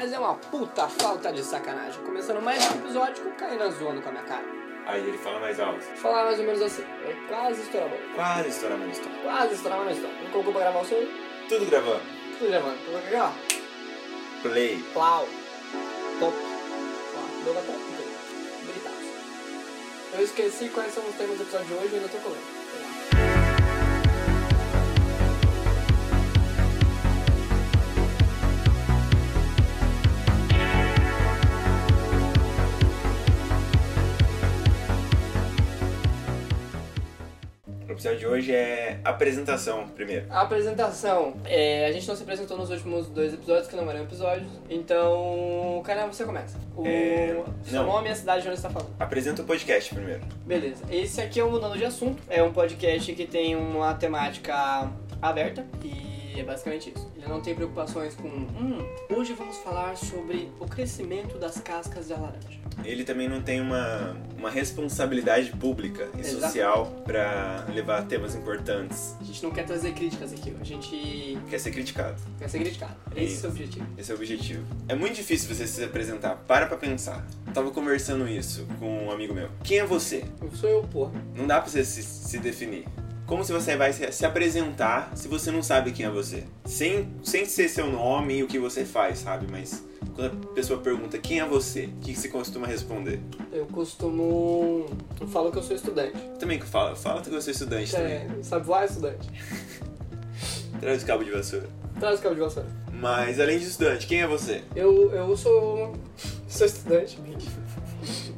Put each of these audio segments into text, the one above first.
Mas é uma puta falta de sacanagem. Começando mais um episódio com o Kainan zoando com a minha cara. Aí ele fala mais alto. Falar mais ou menos assim. É quase estourar a bola. Quase estourando a história. Quase estourar uma história. Não colocou pra gravar o seu? Tudo gravando. Tudo gravando. Colocou aqui, ó. Play. Plau. Top. Ó, deu até um. Eu esqueci quais são os temas do episódio de hoje e ainda tô colando. Episódio de hoje é apresentação, primeiro. A apresentação. É, a gente não se apresentou nos últimos dois episódios, que não eram episódios. Então, cara, você começa. O É, seu não. nome e a cidade de onde você está falando. Apresenta o podcast primeiro. Beleza. Esse aqui é o Mudando de Assunto. É um podcast que tem uma temática aberta e é basicamente isso. Ele não tem preocupações com. Hum, hoje vamos falar sobre o crescimento das cascas da laranja. Ele também não tem uma, uma responsabilidade pública e social pra levar temas importantes. A gente não quer trazer críticas aqui, a gente Quer ser criticado. quer ser criticado. Esse é o objetivo. Esse é o objetivo. É muito difícil você se apresentar. Para pra pensar. Eu tava conversando isso com um amigo meu. Quem é você? Eu sou eu, porra. Não dá pra você se, se definir. Como se você vai se, se apresentar se você não sabe quem é você? Sem, sem ser seu nome e o que você faz, sabe? Mas quando a pessoa pergunta quem é você, o que, que você costuma responder? Eu costumo. Eu falo que eu sou estudante. Também que fala, fala que você é estudante também. É, sabe voar, estudante. Traz o cabo de vassoura. Traz o cabo de vassoura. Mas além de estudante, quem é você? Eu, eu sou. sou estudante.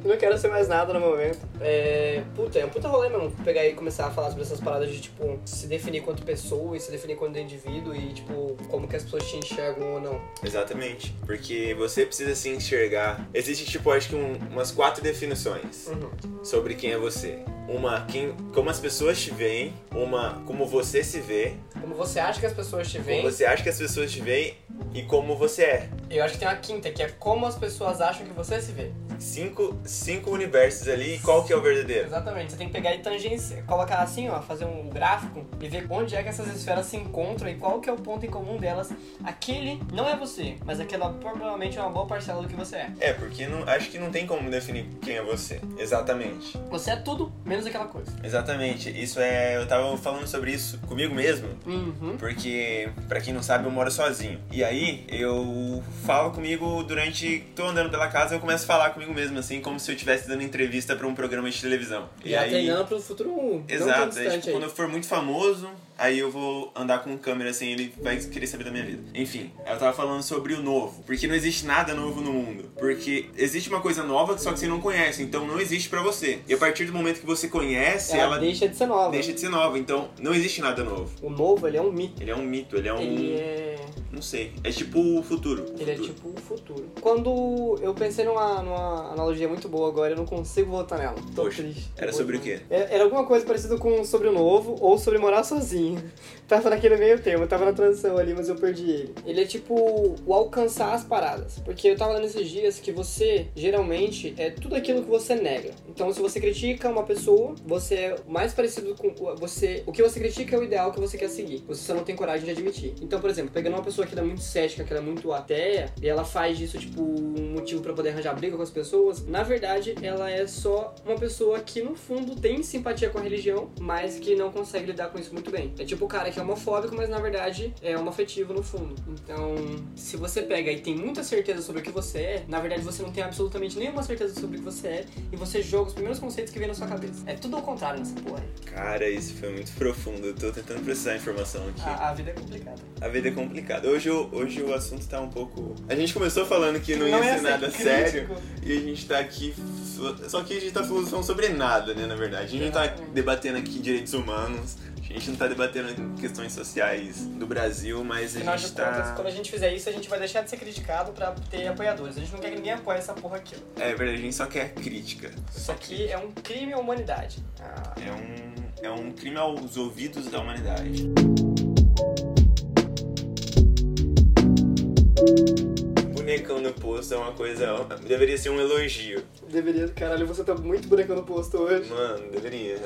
Não quero ser mais nada no momento. É. Puta, é um puta rolê mesmo. Pegar e começar a falar sobre essas paradas de, tipo, se definir quanto pessoa e se definir quanto indivíduo e, tipo, como que as pessoas te enxergam ou não. Exatamente. Porque você precisa se enxergar. Existe, tipo, acho que um- umas quatro definições. Uhum. sobre quem é você. Uma, quem, como as pessoas te veem. Uma, como você se vê. Como você acha que as pessoas te veem. Como você acha que as pessoas te veem. E como você é. Eu acho que tem uma quinta, que é como as pessoas acham que você se vê. Cinco, cinco universos ali. E qual que é o verdadeiro? Exatamente, você tem que pegar e tangência, colocar assim, ó, fazer um gráfico e ver onde é que essas esferas se encontram e qual que é o ponto em comum delas. Aquele não é você, mas aquela provavelmente é uma boa parcela do que você é. É, porque não, acho que não tem como definir quem é você. Exatamente. Você é tudo menos aquela coisa. Exatamente. Isso é. Eu tava falando sobre isso comigo mesmo. Uhum. Porque, pra quem não sabe, eu moro sozinho. E aí, eu falo comigo durante. tô andando pela casa, eu começo a falar comigo mesmo, assim, como se eu estivesse dando entrevista pra um programa de televisão. E Já aí. treinando pro futuro Exato, é, tipo, quando eu for muito famoso, aí eu vou andar com câmera assim, ele vai querer saber da minha vida. Enfim, eu tava falando sobre o novo, porque não existe nada novo no mundo. Porque existe uma coisa nova, só que você não conhece, então não existe pra você. E a partir do momento que você conhece, Ela ela, deixa de ser nova. deixa de ser nova, então não existe nada novo. O novo, ele é um mito. Ele é um mito, ele é um. Ele é... Não sei. É tipo o futuro. Ele é Futuro. tipo o futuro. Quando eu pensei numa, numa analogia muito boa agora, eu não consigo voltar nela. Tô Poxa, triste. era sobre o quê? Era, era alguma coisa parecida com sobre o novo ou sobre morar sozinho. Tava naquele meio termo, tava na transição ali, mas eu perdi ele. Ele é tipo o alcançar as paradas. Porque eu tava lendo esses dias que você, geralmente, é tudo aquilo que você nega. Então, se você critica uma pessoa, você é mais parecido com. você O que você critica é o ideal que você quer seguir. Você só não tem coragem de admitir. Então, por exemplo, pegando uma pessoa que é muito cética, que ela é muito ateia, e ela faz disso, tipo, um motivo pra poder arranjar briga com as pessoas, na verdade, ela é só uma pessoa que, no fundo, tem simpatia com a religião, mas que não consegue lidar com isso muito bem. É tipo o cara que é homofóbico, mas na verdade é homoafetivo no fundo. Então, se você pega e tem muita certeza sobre o que você é, na verdade você não tem absolutamente nenhuma certeza sobre o que você é, e você joga os primeiros conceitos que vem na sua cabeça. É tudo ao contrário nessa porra. Cara, isso foi muito profundo. Eu tô tentando processar a informação aqui. A, a vida é complicada. A vida é complicada. Hoje, o- hoje o assunto tá um pouco. A gente começou falando que não ia Não ia ser ser nada crítico. sério. E a gente tá aqui. Só que a gente tá falando sobre nada, né? Na verdade. A gente não tá debatendo aqui direitos humanos. A gente não tá debatendo questões sociais do Brasil, mas a Afinal de gente contas, tá. quando a gente fizer isso, a gente vai deixar de ser criticado pra ter apoiadores. A gente não quer que ninguém apoie essa porra aqui. É verdade, a gente só quer crítica. Isso aqui é um crime à humanidade. Ah, É um, é um crime aos ouvidos da humanidade. Bonecão no posto é uma coisa. Deveria ser um elogio. deveria, caralho, você tá muito bonecão no posto hoje. Mano, deveria.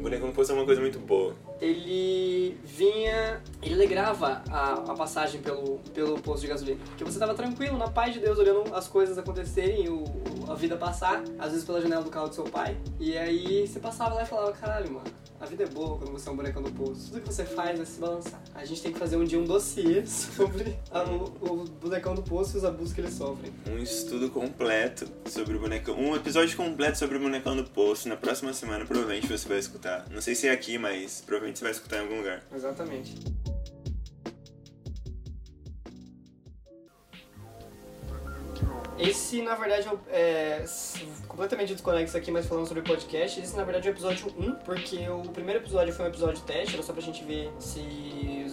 Bonecão no posto é uma coisa muito boa. Ele vinha. Ele alegrava a, a passagem pelo, pelo posto de gasolina. Porque você tava tranquilo, na paz de Deus, olhando as coisas acontecerem, o, a vida passar, às vezes pela janela do carro do seu pai. E aí você passava lá e falava, caralho, mano, a vida é boa quando você é um bonecão do poço. Tudo que você faz é se balançar. A gente tem que fazer um dia um dossiê sobre a, o, o bonecão do poço e os abusos que eles sofrem. Um estudo completo sobre o bonecão. Um episódio completo sobre o bonecão do poço. Na próxima semana, provavelmente você vai escutar. Não sei se é aqui, mas provavelmente você vai escutar em algum lugar. Exatamente. Esse, na verdade, é s- completamente desconexo aqui, mas falando sobre podcast. Esse, na verdade, é o episódio 1, porque o primeiro episódio foi um episódio teste, era só pra gente ver se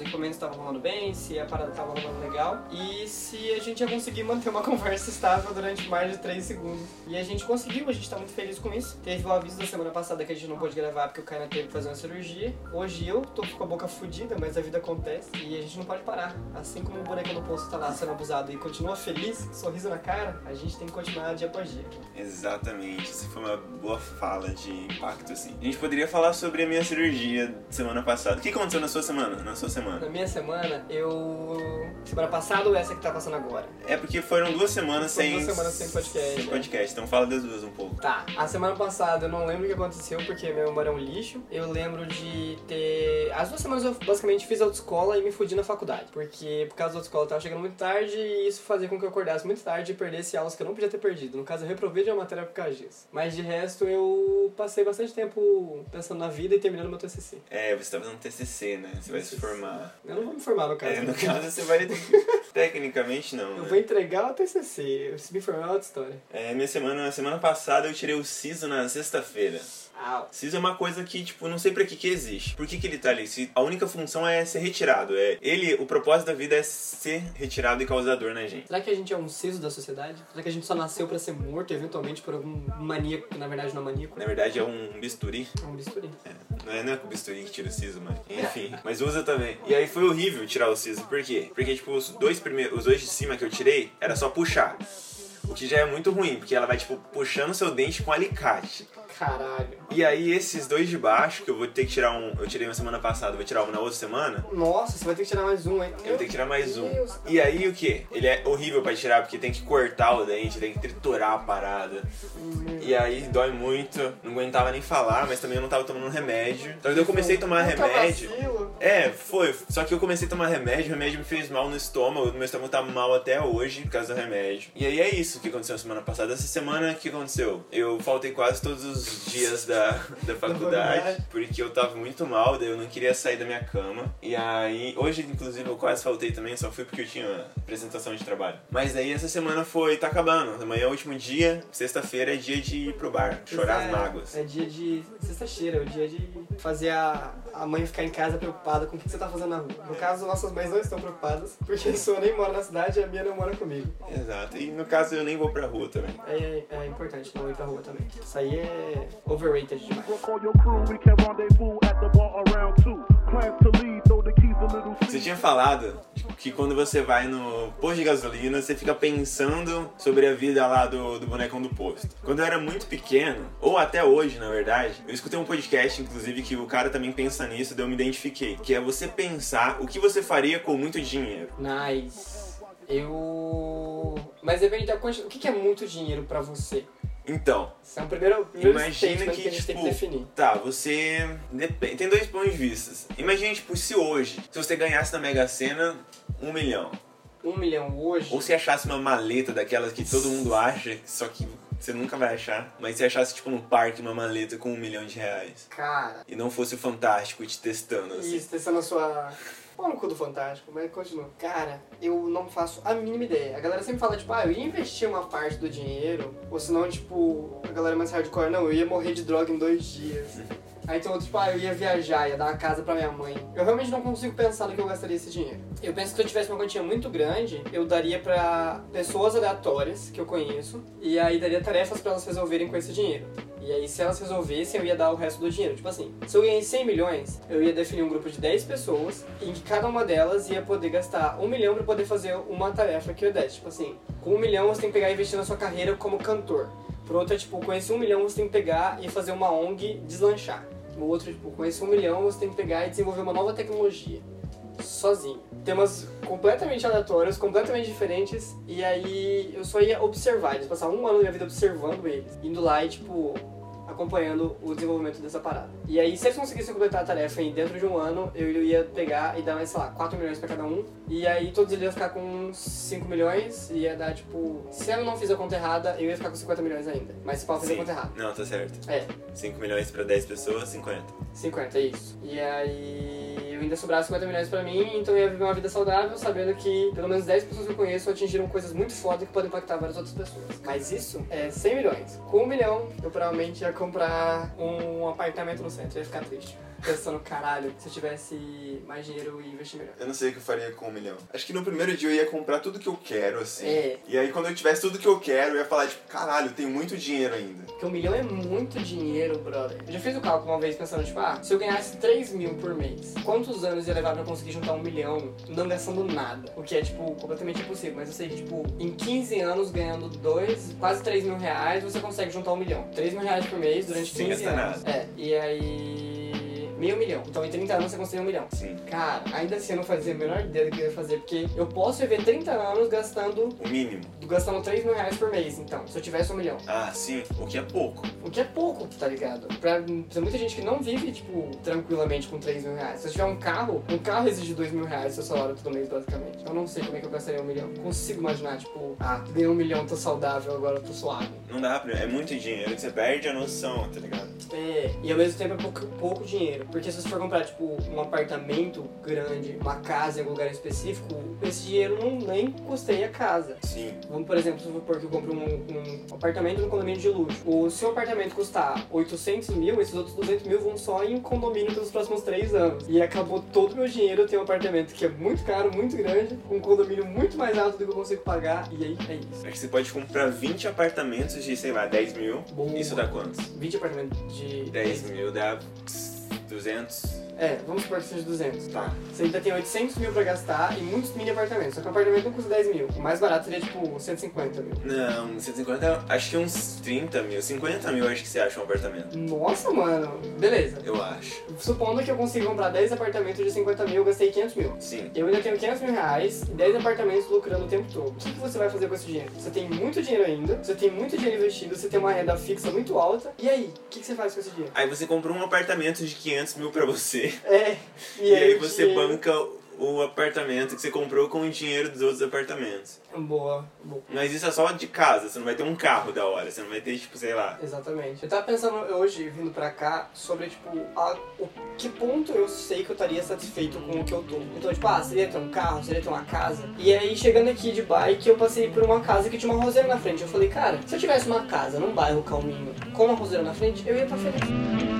equipamentos estavam rolando bem, se a parada tava rolando legal e se a gente ia conseguir manter uma conversa estável durante mais de 3 segundos. E a gente conseguiu, a gente tá muito feliz com isso. Teve o aviso da semana passada que a gente não pôde gravar porque o Kaina teve que fazer uma cirurgia. Hoje eu tô com a boca fodida, mas a vida acontece e a gente não pode parar. Assim como o boneco no posto tá lá sendo abusado e continua feliz, sorriso na cara, a gente tem que continuar dia após dia. Exatamente, essa foi uma boa fala de impacto, assim. A gente poderia falar sobre a minha cirurgia semana passada. O que aconteceu na sua semana? Na sua semana? Na minha semana, eu. Semana passada ou essa que tá passando agora? É porque foram duas semanas Foram sem. duas semanas sem podcast, Sem é. podcast, então fala das duas um pouco. Tá, a semana passada eu não lembro o que aconteceu porque minha memória é um lixo. Eu lembro de ter. As duas semanas eu basicamente fiz autoescola e me fudi na faculdade. Porque por causa da autoescola eu tava chegando muito tarde e isso fazia com que eu acordasse muito tarde e perdesse aulas que eu não podia ter perdido. No caso, eu reprovei de uma matéria por causa disso. Mas de resto, eu passei bastante tempo pensando na vida e terminando meu TCC. É, você tá fazendo TCC, né? Você vai se formar. Eu não vou me formar no caso. É, no caso você vai ter que... Tecnicamente não. Eu né? vou entregar o TCC. Se me formar é outra história. É, minha semana, semana passada eu tirei o SISO na sexta-feira. Au. SISO é uma coisa que, tipo, não sei pra que que existe. Por que que ele tá ali? Se a única função é ser retirado. É, ele, o propósito da vida é ser retirado e causar dor na gente. Será que a gente é um siso da sociedade? Será que a gente só nasceu pra ser morto eventualmente por algum maníaco que na verdade não é maníaco? Na verdade é um bisturi. É um bisturi. É, não é, não é com o bisturi que tira o siso, mas enfim. Mas usa também. E aí foi horrível tirar o siso. Por quê? Porque, tipo, os dois primeiros, os dois de cima que eu tirei, era só puxar. O que já é muito ruim, porque ela vai, tipo, puxando seu dente com alicate. Caralho. E aí esses dois de baixo, que eu vou ter que tirar um. Eu tirei uma semana passada, vou tirar um na outra semana. Nossa, você vai ter que tirar mais um, hein? Eu vou ter que tirar mais um. Deus. E aí o que? Ele é horrível pra tirar, porque tem que cortar o dente, tem que triturar a parada. E aí dói muito. Não aguentava nem falar, mas também eu não tava tomando remédio. Então eu comecei a tomar remédio. vacilo. É, foi. Só que eu comecei a tomar remédio, o remédio me fez mal no estômago, meu estômago tá mal até hoje por causa do remédio. E aí é isso que aconteceu na semana passada. Essa semana, o que aconteceu? Eu faltei quase todos os dias da, da faculdade, porque eu tava muito mal, daí eu não queria sair da minha cama. E aí, hoje, inclusive, eu quase faltei também, só fui porque eu tinha apresentação de trabalho. Mas aí essa semana foi, tá acabando. Amanhã é o último dia, sexta-feira é dia de ir pro bar, chorar as É- mágoas. É dia de sexta-feira, é o dia de fazer a, a mãe ficar em casa preocupada com o que você tá fazendo na rua. No caso, nossas mães não estão preocupadas, porque a sua nem mora na cidade e a minha não mora comigo. Exato. E no caso eu nem vou pra rua também. É, é importante não ir pra rua também. Isso aí é overrated demais. Você tinha falado tipo, que quando você vai no posto de gasolina, você fica pensando sobre a vida lá do, do bonecão do posto. Quando eu era muito pequeno, ou até hoje, na verdade, eu escutei um podcast, inclusive, que o cara também pensa nisso, daí eu me identifiquei. Que é você pensar o que você faria com muito dinheiro. Nice. Eu. Mas depende da quantidade. O que que é muito dinheiro pra você? Então, Isso é um primeiro, primeiro Imagina que, que a gente tem tipo, que definir. tá, você. Depende, tem dois pontos de vista. Imagina, tipo, se hoje, se você ganhasse na Mega Sena um milhão. Um milhão hoje. Ou se achasse uma maleta daquelas que todo mundo acha, só que você nunca vai achar. Mas se achasse, tipo, no parque uma maleta com um milhão de reais. Cara, E não fosse o Fantástico te testando, assim. isso, testando a sua. Pau no cu do Fantástico, mas continua. Cara, eu não faço a mínima ideia. A galera sempre fala, tipo, ah, eu ia investir uma parte do dinheiro, ou senão, tipo, a galera mais hardcore, não, eu ia morrer de droga em dois dias. Aí outro, tipo, ah, eu ia viajar, ia dar uma casa pra minha mãe. Eu realmente não consigo pensar no que eu gastaria esse dinheiro. Eu penso que se eu tivesse uma quantia muito grande, eu daria pra pessoas aleatórias que eu conheço, e aí daria tarefas pra elas resolverem com esse dinheiro. E aí, se elas resolvessem, eu ia dar o resto do dinheiro. Tipo assim, se eu ganhei 100 milhões, eu ia definir um grupo de 10 pessoas, em que cada uma delas ia poder gastar um milhão pra poder fazer uma tarefa que eu desse. Tipo assim, com um milhão você tem que pegar e investir na sua carreira como cantor. Por outra, tipo, com esse um milhão você tem que pegar e fazer uma ONG deslanchar. O outro, tipo, com esse um milhão você tem que pegar e desenvolver uma nova tecnologia. Sozinho. Temas completamente aleatórios, completamente diferentes. E aí eu só ia observar. Eles passavam um ano da minha vida observando eles. Indo lá e, tipo, acompanhando o desenvolvimento dessa parada. E aí, se eles conseguissem completar a tarefa em dentro de um ano, eu ia pegar e dar mais, sei lá, 4 milhões pra cada um. E aí todos eles iam ficar com 5 milhões e ia dar, tipo... Se eu não fiz a conta errada, eu ia ficar com 50 milhões ainda. Mas se pau fazer a conta errada. Não, tá certo. É, 5 milhões pra 10 pessoas, 50. 50, é isso. E aí eu ainda sobrava 50 milhões pra mim, então eu ia viver uma vida saudável, sabendo que pelo menos 10 pessoas que eu conheço atingiram coisas muito fodas que podem impactar várias outras pessoas. Mas isso é 100 milhões. Com um milhão, eu provavelmente ia comprar um apartamento no centro, ia ficar triste. Pensando, caralho, se eu tivesse mais dinheiro, eu ia investir melhor. Eu não sei o que eu faria com um milhão. Acho que no primeiro dia eu ia comprar tudo que eu quero, assim. É. E aí quando eu tivesse tudo que eu quero, eu ia falar, tipo, caralho, eu tenho muito dinheiro ainda. Porque um milhão é muito dinheiro, brother. Eu já fiz o cálculo uma vez pensando, tipo, ah, se eu ganhasse 3 mil por mês, quantos anos ia levar pra eu conseguir juntar um milhão não gastando nada? O que é, tipo, completamente impossível. Mas eu sei que, tipo, em 15 anos ganhando dois, quase 3 mil reais, você consegue juntar um milhão. 3 mil reais por mês durante Sem 15 gastar anos. É, e aí. Meio milhão. Então em 30 anos você consegue um milhão. Sim. Cara, ainda assim eu não fazia a menor ideia do que eu ia fazer, porque eu posso viver 30 anos gastando, O mínimo. gastando 3 mil reais por mês, então, se eu tivesse um milhão. Ah, sim. O que é pouco. O que é pouco, tá ligado? Pra, pra muita gente que não vive, tipo, tranquilamente com 3 mil reais. Se eu tiver um carro, um carro exige 2 mil reais seu salário todo mês, basicamente. Eu não sei como é que eu gastaria um milhão. Consigo imaginar, tipo, ah, ganhei um milhão, tô saudável, agora eu tô suave. Não dá pra... É muito dinheiro que você perde a noção, tá ligado? É, e ao mesmo tempo é pouco, pouco dinheiro. Porque se você for comprar, tipo, um apartamento grande, uma casa em algum lugar específico, esse dinheiro não nem custeia a casa. Sim. Vamos, por exemplo, supor que eu compro um, um apartamento no condomínio de luxo. O seu apartamento custar 800 mil, esses outros 200 mil vão só em condomínio pelos próximos 3 anos. E acabou todo o meu dinheiro, eu tenho um apartamento que é muito caro, muito grande, com um condomínio muito mais alto do que eu consigo pagar, e aí é isso. É que você pode comprar 20 apartamentos de, sei lá, 10 mil. Boa. Isso dá quantos? 20 apartamentos de... 10 mil dá 200. É, vamos supor que seja 200. Tá. Você ainda tem 800 mil pra gastar e muitos mini apartamentos. Só que um apartamento não custa 10 mil. O mais barato seria tipo 150 mil. Não, 150, acho que uns 30 mil. 50 mil acho que você acha um apartamento. Nossa, mano. Beleza. Eu acho. Supondo que eu consiga comprar 10 apartamentos de 50 mil, eu gastei 500 mil. Sim. Eu ainda tenho 500 mil reais e 10 apartamentos lucrando o tempo todo. O que, que você vai fazer com esse dinheiro? Você tem muito dinheiro ainda, você tem muito dinheiro investido, você tem uma renda fixa muito alta. E aí, o que, que você faz com esse dinheiro? Aí você comprou um apartamento de 500 mil pra você. É, E, aí você dinheiro- banca o apartamento que você comprou com o dinheiro dos outros apartamentos. Boa, boa. Mas isso é só de casa, você não vai ter um carro da hora, você não vai ter, tipo, sei lá. Exatamente. Eu tava pensando hoje, vindo pra cá, sobre, tipo, a, o que ponto eu sei que eu estaria satisfeito com o que eu tô. Então, tipo, ah, seria ter um carro, seria ter uma casa. E aí, chegando aqui de bike, eu passei por uma casa que tinha uma roseira na frente. Eu falei, cara, se eu tivesse uma casa num bairro calminho, com uma roseira na frente, eu ia estar feliz.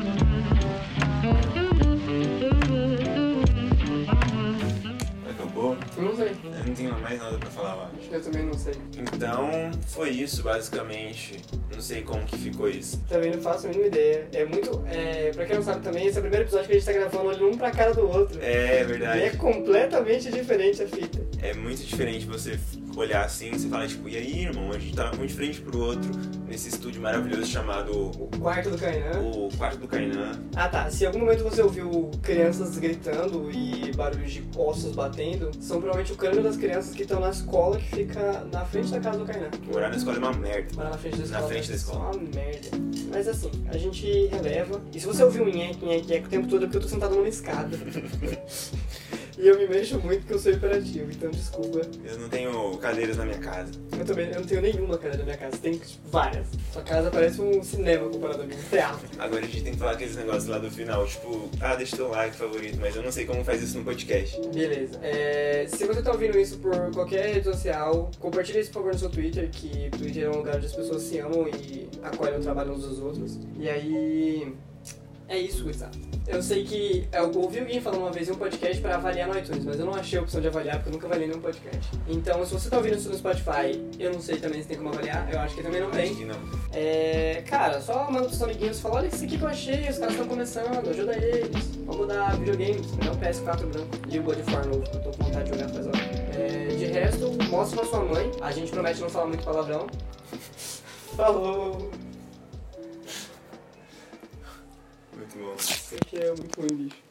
Não tenho mais nada pra falar, eu acho. Eu também não sei. Então, foi isso, basicamente. Não sei como que ficou isso. Também não faço a mínima ideia. É muito. É, pra quem não sabe também, esse é o primeiro episódio que a gente tá gravando olhando um pra cara do outro. É E é verdade. completamente diferente a fita. É muito diferente você olhar assim, você fala, tipo, e aí, irmão, a gente tá um de frente pro outro nesse estúdio maravilhoso chamado O quarto do Kainan. o Quarto do Kainan. Ah tá, se em algum momento você ouviu crianças gritando e barulhos de ossos batendo, são provavelmente o câmbio das crianças que estão na escola que fica na frente da casa do Kainan. Morar na escola é uma merda. Morar na frente da Na escola. frente da é escola. Uma merda. Mas assim, a gente releva. E se você ouvir um nheque, nheque, nheque o tempo todo é porque eu tô sentado numa escada. e eu me mexo muito porque eu sou hiperativo, então desculpa. Eu não tenho cadeiras na minha casa. Eu também eu não tenho nenhuma cadeira na minha casa, tem tipo, várias. Sua casa parece um cinema comparado a mim, um teatro. Agora a gente tem que falar aqueles negócios lá do final, tipo, ah, deixa teu like favorito, mas eu não sei como faz isso no podcast. Beleza. É, se você tá ouvindo isso por qualquer rede social, compartilha isso por favor no seu Twitter, que Twitter é um lugar onde as pessoas se amam e acolhem o trabalho uns dos outros. E aí. É isso, Gustavo. Eu sei que eu ouvi alguém falando uma vez em um podcast pra avaliar no iTunes, mas eu não achei a opção de avaliar porque eu nunca avaliei nenhum podcast. Então, se você tá ouvindo isso no Spotify, eu não sei também se tem como avaliar, eu acho que também não tem. Acho que não. É, cara, só manda pros seus amiguinhos, fala, olha isso aqui que eu achei, os caras estão começando, ajuda eles. Vamos dar videogames, me dá um PS4 branco e o War novo, que eu tô com vontade de jogar faz hora. É, de resto, mostra pra sua mãe, a gente promete não falar muito palavrão. Falou! Muito bom. É muito ruim, bicho.